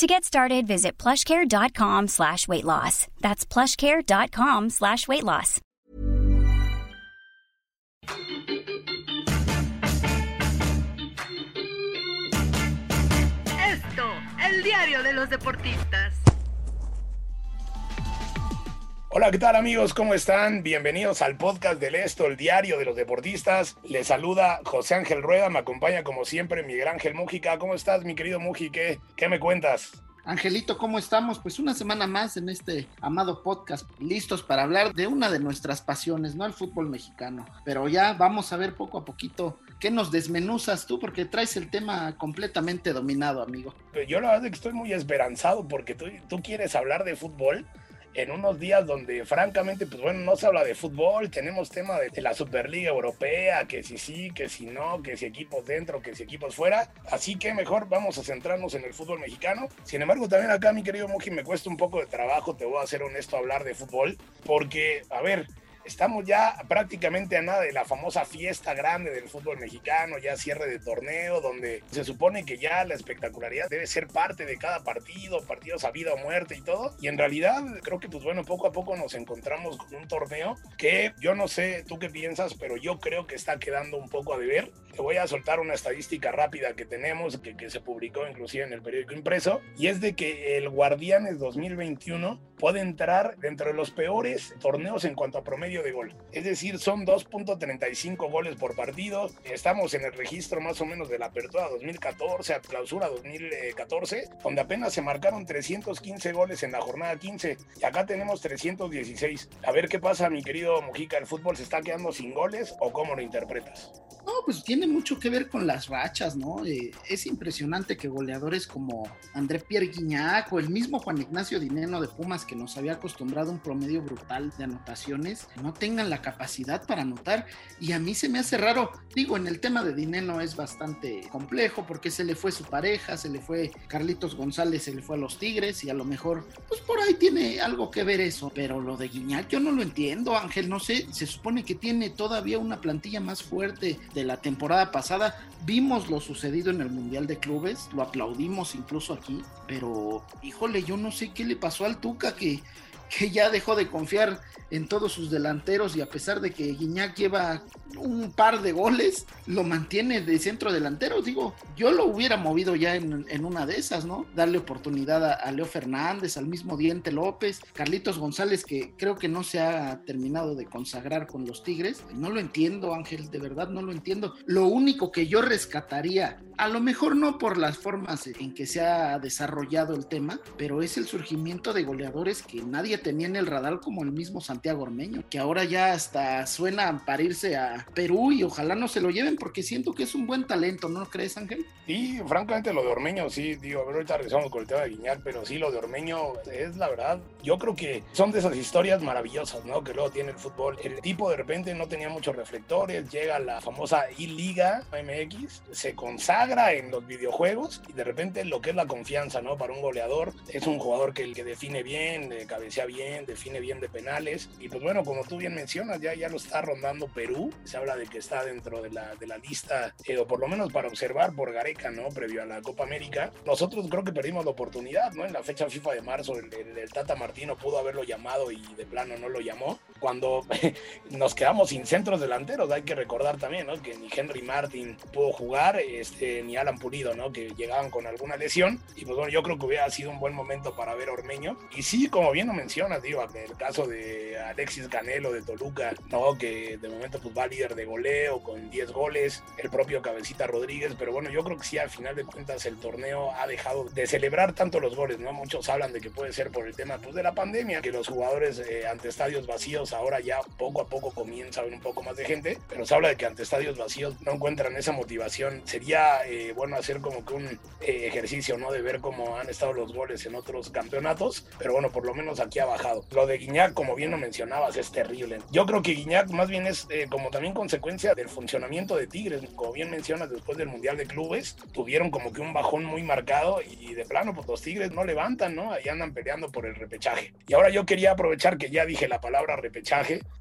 To get started, visit plushcare.com slash weight loss. That's plushcare.com slash weight loss. Esto, el diario de los deportistas. Hola, ¿qué tal amigos? ¿Cómo están? Bienvenidos al podcast del Esto, el diario de los deportistas. Les saluda José Ángel Rueda, me acompaña como siempre Miguel Ángel Mújica. ¿Cómo estás, mi querido Muji? ¿Qué, qué me cuentas? Angelito, ¿cómo estamos? Pues una semana más en este amado podcast, listos para hablar de una de nuestras pasiones, ¿no? El fútbol mexicano. Pero ya vamos a ver poco a poquito qué nos desmenuzas tú, porque traes el tema completamente dominado, amigo. Yo la verdad es que estoy muy esperanzado porque tú, tú quieres hablar de fútbol en unos días donde francamente, pues bueno, no se habla de fútbol, tenemos tema de, la Superliga Europea, que si sí, que si no, que si equipos dentro, que si equipos fuera, así que mejor vamos a centrarnos en el fútbol mexicano. Sin embargo, también acá, mi querido Muji, me cuesta un poco de trabajo, te voy a ser honesto, hablar de fútbol, porque, a ver, Estamos ya prácticamente a nada de la famosa fiesta grande del fútbol mexicano, ya cierre de torneo, donde se supone que ya la espectacularidad debe ser parte de cada partido, partidos a vida o muerte y todo. Y en realidad creo que pues bueno, poco a poco nos encontramos con un torneo que yo no sé tú qué piensas, pero yo creo que está quedando un poco a deber. Te voy a soltar una estadística rápida que tenemos, que, que se publicó inclusive en el periódico impreso, y es de que el Guardianes 2021 puede entrar dentro de los peores torneos en cuanto a promedio de gol. Es decir, son 2.35 goles por partido. Estamos en el registro más o menos de la apertura 2014 a clausura 2014, donde apenas se marcaron 315 goles en la jornada 15 y acá tenemos 316. A ver qué pasa, mi querido Mujica, ¿el fútbol se está quedando sin goles o cómo lo interpretas? No, pues tiene mucho que ver con las rachas, ¿no? Eh, es impresionante que goleadores como André Pierre Guignac o el mismo Juan Ignacio Dineno de Pumas que nos había acostumbrado un promedio brutal de anotaciones, no tengan la capacidad para anotar. Y a mí se me hace raro, digo, en el tema de Dineno es bastante complejo porque se le fue su pareja, se le fue Carlitos González, se le fue a los Tigres y a lo mejor, pues por ahí tiene algo que ver eso. Pero lo de Guiñac yo no lo entiendo, Ángel, no sé, se supone que tiene todavía una plantilla más fuerte de la temporada pasada. Vimos lo sucedido en el Mundial de Clubes, lo aplaudimos incluso aquí, pero híjole, yo no sé qué le pasó al Tuca que que ya dejó de confiar en todos sus delanteros y a pesar de que Guiñac lleva un par de goles, lo mantiene de centro delantero. Digo, yo lo hubiera movido ya en, en una de esas, ¿no? Darle oportunidad a, a, Leo Fernández, al mismo Diente López, Carlitos González, que creo que no se ha terminado de consagrar con los Tigres. No lo entiendo, Ángel, de verdad no lo entiendo. Lo único que yo rescataría, a lo mejor no por las formas en que se ha desarrollado el tema, pero es el surgimiento de goleadores que nadie tenía en el radar como el mismo Santiago Ormeño, que ahora ya hasta suena para irse a Perú y ojalá no se lo lleven porque siento que es un buen talento, ¿no crees, Ángel? Sí, francamente lo de Ormeño, sí, digo, a ver, ahorita regresamos con el tema de Guiñac, pero sí, lo de Ormeño es la verdad, yo creo que son de esas historias maravillosas, ¿no? Que luego tiene el fútbol. El tipo de repente no tenía muchos reflectores, llega a la famosa I-Liga MX, se consagra en los videojuegos y de repente lo que es la confianza, ¿no? Para un goleador, es un jugador que, que define bien, cabecea bien, define bien de penales. Y pues bueno, como tú bien mencionas, ya, ya lo está rondando Perú. Se habla de que está dentro de la, de la lista, eh, o por lo menos para observar por Gareca, ¿no? Previo a la Copa América. Nosotros creo que perdimos la oportunidad, ¿no? En la fecha FIFA de marzo, el Tata Martino pudo haberlo llamado y de plano no lo llamó. Cuando nos quedamos sin centros delanteros, hay que recordar también, ¿no? Que ni Henry Martin pudo jugar, este, ni Alan Pulido. Que llegaban con alguna lesión. Y pues bueno, yo creo que hubiera sido un buen momento para ver a Ormeño. Y sí, como bien lo mencionas, digo, el caso de Alexis Canelo de Toluca, ¿no? Que de momento pues va líder de goleo con 10 goles, el propio Cabecita Rodríguez, pero bueno, yo creo que sí, al final de cuentas el torneo ha dejado de celebrar tanto los goles, ¿no? Muchos hablan de que puede ser por el tema pues, de la pandemia, que los jugadores eh, ante estadios vacíos estadios ahora ya poco a poco comienza a haber un poco más de gente, pero se habla de que ante estadios vacíos no encuentran esa motivación. Sería eh, bueno hacer como que un eh, ejercicio, ¿no? De ver cómo han estado los goles en otros campeonatos, pero bueno, por lo menos aquí ha bajado. Lo de Guiñac, como bien lo mencionabas, es terrible. Yo creo que Guiñac más bien es eh, como también consecuencia del funcionamiento de Tigres, como bien mencionas, después del Mundial de Clubes, tuvieron como que un bajón muy marcado y de plano, pues los Tigres no levantan, ¿no? Ahí andan peleando por el repechaje. Y ahora yo quería aprovechar que ya dije la palabra repechaje,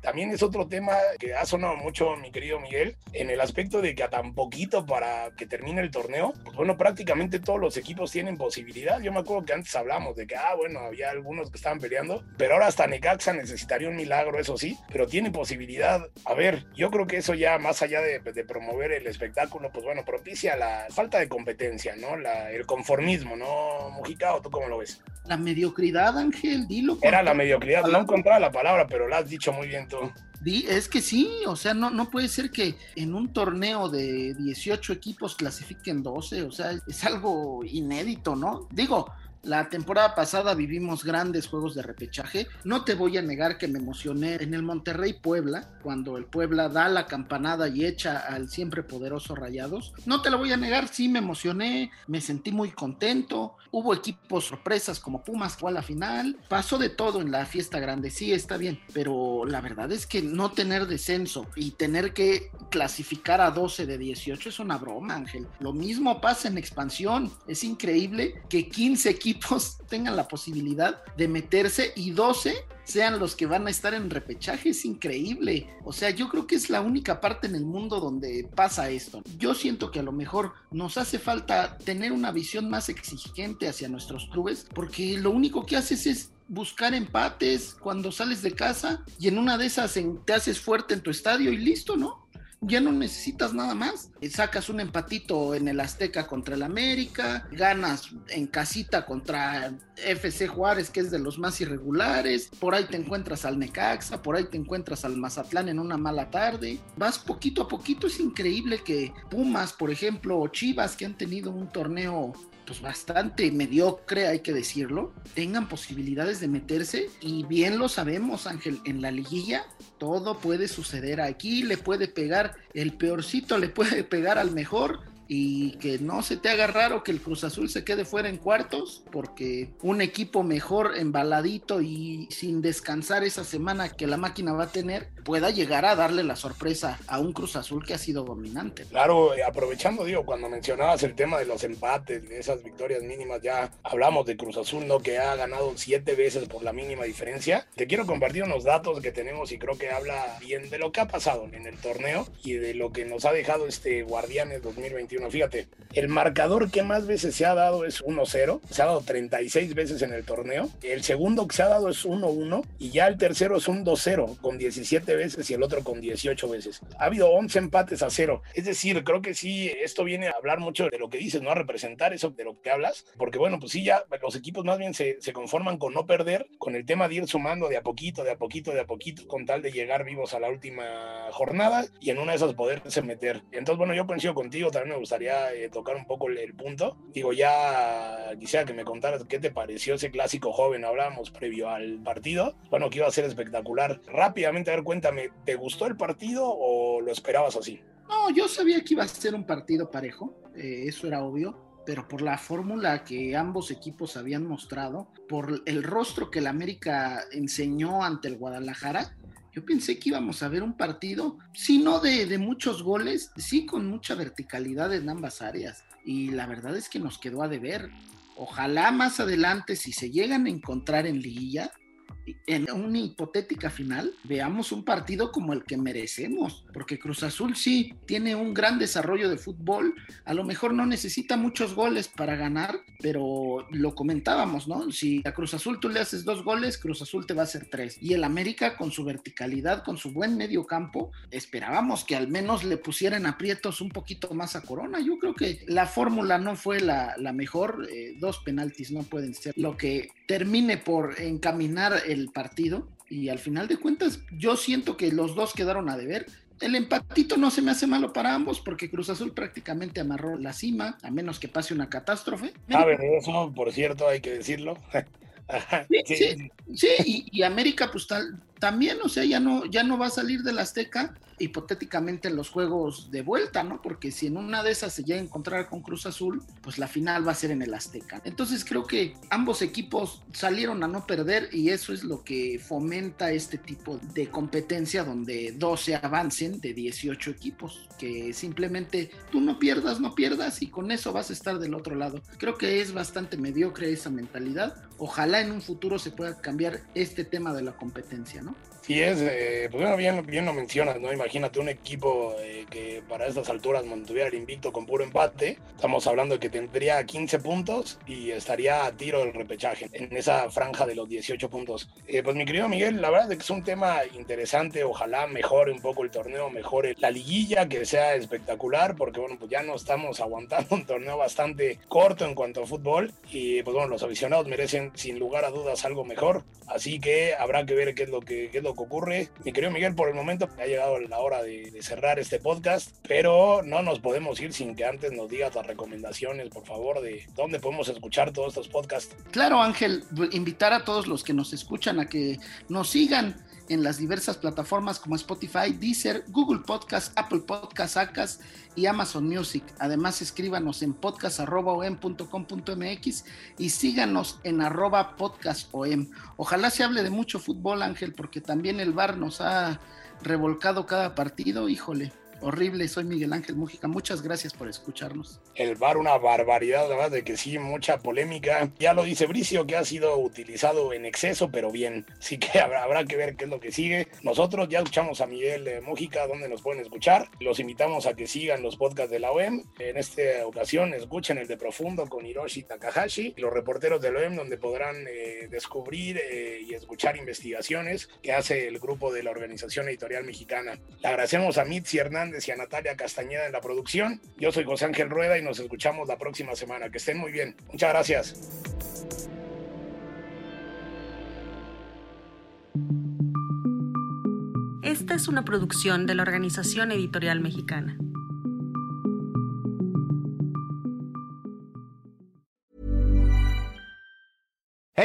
también es otro tema que ha sonado mucho, mi querido Miguel, en el aspecto de que a tan poquito para que termine el torneo, pues bueno, prácticamente todos los equipos tienen posibilidad. Yo me acuerdo que antes hablamos de que, ah, bueno, había algunos que estaban peleando, pero ahora hasta Necaxa necesitaría un milagro, eso sí, pero tiene posibilidad. A ver, yo creo que eso ya más allá de, de promover el espectáculo, pues bueno, propicia la falta de competencia, ¿no? La, el conformismo, ¿no, Mujica? ¿O tú cómo lo ves? La mediocridad, Ángel, dilo. Era la mediocridad, no encontraba la palabra, pero la dicho muy bien tú. Es que sí, o sea, no, no puede ser que en un torneo de 18 equipos clasifiquen 12, o sea, es algo inédito, ¿no? Digo, la temporada pasada vivimos grandes juegos de repechaje. No te voy a negar que me emocioné en el Monterrey Puebla, cuando el Puebla da la campanada y echa al siempre poderoso Rayados. No te lo voy a negar, sí me emocioné, me sentí muy contento. Hubo equipos sorpresas como Pumas fue a la final. Pasó de todo en la fiesta grande, sí está bien, pero la verdad es que no tener descenso y tener que clasificar a 12 de 18 es una broma, Ángel. Lo mismo pasa en expansión. Es increíble que 15 equipos tengan la posibilidad de meterse y 12 sean los que van a estar en repechaje, es increíble. O sea, yo creo que es la única parte en el mundo donde pasa esto. Yo siento que a lo mejor nos hace falta tener una visión más exigente hacia nuestros clubes, porque lo único que haces es buscar empates cuando sales de casa y en una de esas te haces fuerte en tu estadio y listo, ¿no? Ya no necesitas nada más. Sacas un empatito en el Azteca contra el América, ganas en casita contra FC Juárez, que es de los más irregulares, por ahí te encuentras al Necaxa, por ahí te encuentras al Mazatlán en una mala tarde. Vas poquito a poquito, es increíble que Pumas, por ejemplo, o Chivas, que han tenido un torneo pues bastante mediocre, hay que decirlo, tengan posibilidades de meterse y bien lo sabemos, Ángel, en la liguilla todo puede suceder. Aquí le puede pegar el peorcito, le puede pegar al mejor y que no se te haga raro que el Cruz Azul se quede fuera en cuartos, porque un equipo mejor, embaladito y sin descansar esa semana que la máquina va a tener, pueda llegar a darle la sorpresa a un Cruz Azul que ha sido dominante. Claro, eh, aprovechando, digo, cuando mencionabas el tema de los empates, de esas victorias mínimas, ya hablamos de Cruz Azul, ¿no? Que ha ganado siete veces por la mínima diferencia. Te quiero compartir unos datos que tenemos y creo que habla bien de lo que ha pasado en el torneo y de lo que nos ha dejado este Guardianes 2021 Fíjate, el marcador que más veces se ha dado es 1-0. Se ha dado 36 veces en el torneo. El segundo que se ha dado es 1-1. Y ya el tercero es un 2-0 con 17 veces y el otro con 18 veces. Ha habido 11 empates a cero. Es decir, creo que sí, esto viene a hablar mucho de lo que dices, ¿no? A representar eso de lo que hablas. Porque bueno, pues sí, ya los equipos más bien se, se conforman con no perder, con el tema de ir sumando de a poquito, de a poquito, de a poquito, con tal de llegar vivos a la última jornada y en una de esas poderse meter. Entonces, bueno, yo coincido contigo, también me gusta gustaría eh, tocar un poco el, punto. Digo, ya quisiera que me contaras qué te pareció ese clásico joven. Hablábamos previo al partido. Bueno, que iba a ser espectacular. Rápidamente, a ver, cuéntame, ¿te gustó el partido o lo esperabas así? No, yo sabía que iba a ser un partido parejo. Eh, eso era obvio pero por la fórmula que ambos equipos habían mostrado, por el rostro que el América enseñó ante el Guadalajara, pensé que íbamos a ver un partido, si no de, de, muchos goles, sí con mucha verticalidad en ambas áreas. Y la verdad es que nos quedó a deber. Ojalá más adelante, si se llegan a encontrar en liguilla, en una hipotética final veamos un partido como el que merecemos, porque Cruz Azul sí tiene un gran desarrollo de fútbol, a lo mejor no necesita muchos goles para ganar, pero lo comentábamos, ¿no? Si a Cruz Azul tú le haces dos goles, Cruz Azul te va a hacer tres. Y el América con su verticalidad, con su buen medio campo, esperábamos que al menos le pusieran aprietos un poquito más a Corona. Yo creo que la fórmula no fue la, mejor, eh, dos penaltis no pueden ser lo que termine por encaminar el partido y al final de cuentas yo siento que los dos quedaron a deber. El empatito no se me hace malo para ambos porque Cruz Azul prácticamente amarró la cima, a menos que pase una catástrofe. Sabe eso, por cierto, hay que decirlo. sí, sí, y, América pues tal, también, o sea, ya no, ya no va a salir del Azteca hipotéticamente en los juegos de vuelta, ¿no? Porque si en una de esas se llega a encontrar con Cruz Azul, pues la final va a ser en el Azteca. Entonces creo que ambos equipos salieron a no perder y eso es lo que fomenta este tipo de competencia donde 12 avancen de 18 equipos, que simplemente tú no pierdas, no pierdas y con eso vas a estar del otro lado. Creo que es bastante mediocre esa mentalidad. Ojalá en un futuro se pueda cambiar este tema de la competencia, ¿no? Sí es, eh, pues bueno, bien, bien lo mencionas, ¿no? Imagínate un equipo eh, que para estas alturas mantuviera el invicto con puro empate. Estamos hablando de que tendría 15 puntos y estaría a tiro del repechaje en esa franja de los 18 puntos. Eh, pues mi querido Miguel, la verdad es que es un tema interesante. Ojalá mejore un poco el torneo, mejore la liguilla, que sea espectacular, porque bueno, pues ya no estamos aguantando un torneo bastante corto en cuanto a fútbol. Y pues bueno, los aficionados merecen sin lugar a dudas algo mejor. Así que habrá que ver qué es lo que, qué es lo ocurre. Mi querido Miguel, por el momento ha llegado la hora de, cerrar este podcast, pero no nos podemos ir sin que antes nos digas las recomendaciones, por favor, de dónde podemos escuchar todos estos podcasts. Claro, Ángel, invitar a todos los que nos escuchan a que nos sigan en las diversas plataformas como Spotify, Deezer, Google Podcast, Apple Podcast, Acas y Amazon Music. Además, escríbanos en podcast.om.com.mx y síganos en arroba podcastom. Ojalá se hable de mucho fútbol, Ángel, porque también el VAR nos ha revolcado cada partido, híjole horrible. Soy Miguel Ángel Mújica. Muchas gracias por escucharnos. El bar, una barbaridad, verdad, de que sí, mucha polémica. Ya lo dice Bricio, que ha sido utilizado en exceso, pero bien. Así que habrá, habrá que ver qué es lo que sigue. Nosotros ya escuchamos a Miguel eh, Mújica, donde nos pueden escuchar. Los invitamos a que sigan los podcasts de la OEM. En esta ocasión, escuchen el de Profundo con Hiroshi Takahashi, los reporteros de la OEM, donde podrán eh, descubrir eh, y escuchar investigaciones que hace el grupo de la Organización Editorial Mexicana. Le agradecemos a Mitzi Hernández y a Natalia Castañeda en la producción. Yo soy José Ángel Rueda y nos escuchamos la próxima semana. Que estén muy bien. Muchas gracias. Esta es una producción de la Organización Editorial Mexicana.